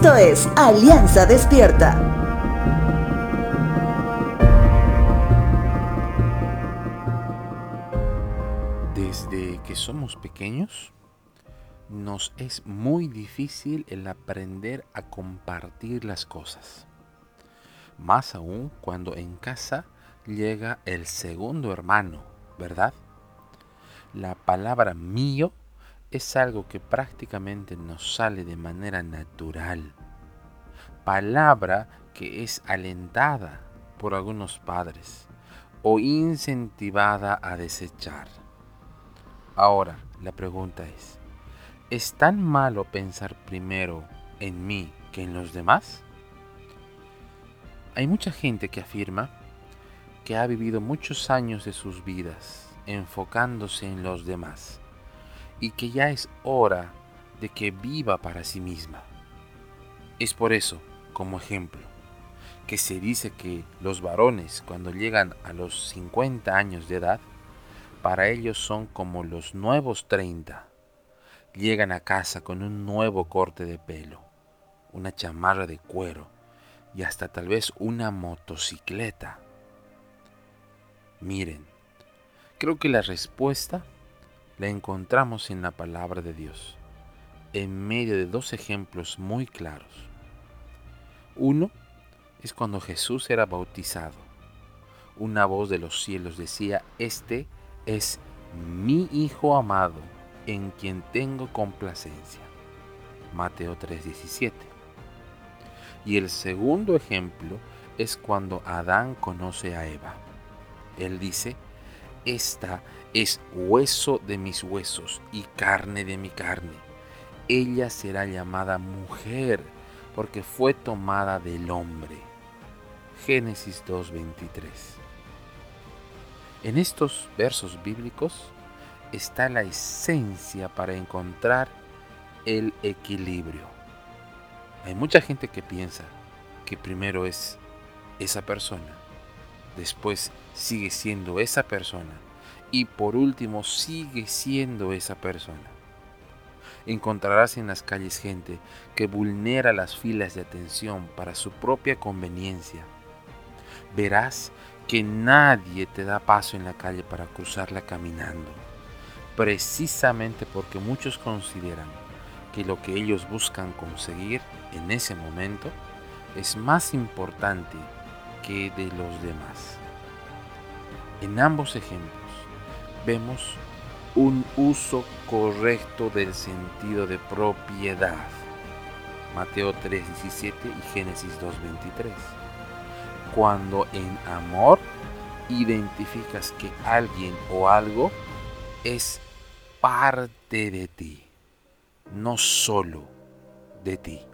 Esto es Alianza Despierta. Desde que somos pequeños, nos es muy difícil el aprender a compartir las cosas. Más aún cuando en casa llega el segundo hermano, ¿verdad? La palabra mío es algo que prácticamente nos sale de manera natural. Palabra que es alentada por algunos padres o incentivada a desechar. Ahora, la pregunta es, ¿es tan malo pensar primero en mí que en los demás? Hay mucha gente que afirma que ha vivido muchos años de sus vidas enfocándose en los demás y que ya es hora de que viva para sí misma. Es por eso, como ejemplo, que se dice que los varones cuando llegan a los 50 años de edad, para ellos son como los nuevos 30. Llegan a casa con un nuevo corte de pelo, una chamarra de cuero y hasta tal vez una motocicleta. Miren, creo que la respuesta la encontramos en la palabra de Dios, en medio de dos ejemplos muy claros. Uno es cuando Jesús era bautizado. Una voz de los cielos decía, este es mi Hijo amado, en quien tengo complacencia. Mateo 3:17. Y el segundo ejemplo es cuando Adán conoce a Eva. Él dice, esta es hueso de mis huesos y carne de mi carne. Ella será llamada mujer porque fue tomada del hombre. Génesis 2.23. En estos versos bíblicos está la esencia para encontrar el equilibrio. Hay mucha gente que piensa que primero es esa persona, después sigue siendo esa persona y por último sigue siendo esa persona. Encontrarás en las calles gente que vulnera las filas de atención para su propia conveniencia. Verás que nadie te da paso en la calle para cruzarla caminando, precisamente porque muchos consideran que lo que ellos buscan conseguir en ese momento es más importante que de los demás. En ambos ejemplos, vemos un uso correcto del sentido de propiedad. Mateo 3:17 y Génesis 2:23. Cuando en amor identificas que alguien o algo es parte de ti, no solo de ti.